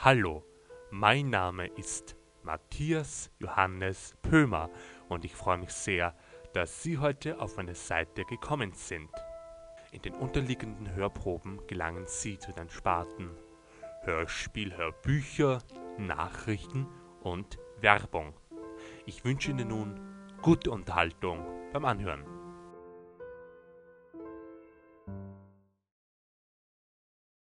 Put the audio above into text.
Hallo, mein Name ist Matthias Johannes Pömer und ich freue mich sehr, dass Sie heute auf meine Seite gekommen sind. In den unterliegenden Hörproben gelangen Sie zu den Sparten Hörspiel, Hörbücher, Nachrichten und Werbung. Ich wünsche Ihnen nun gute Unterhaltung beim Anhören.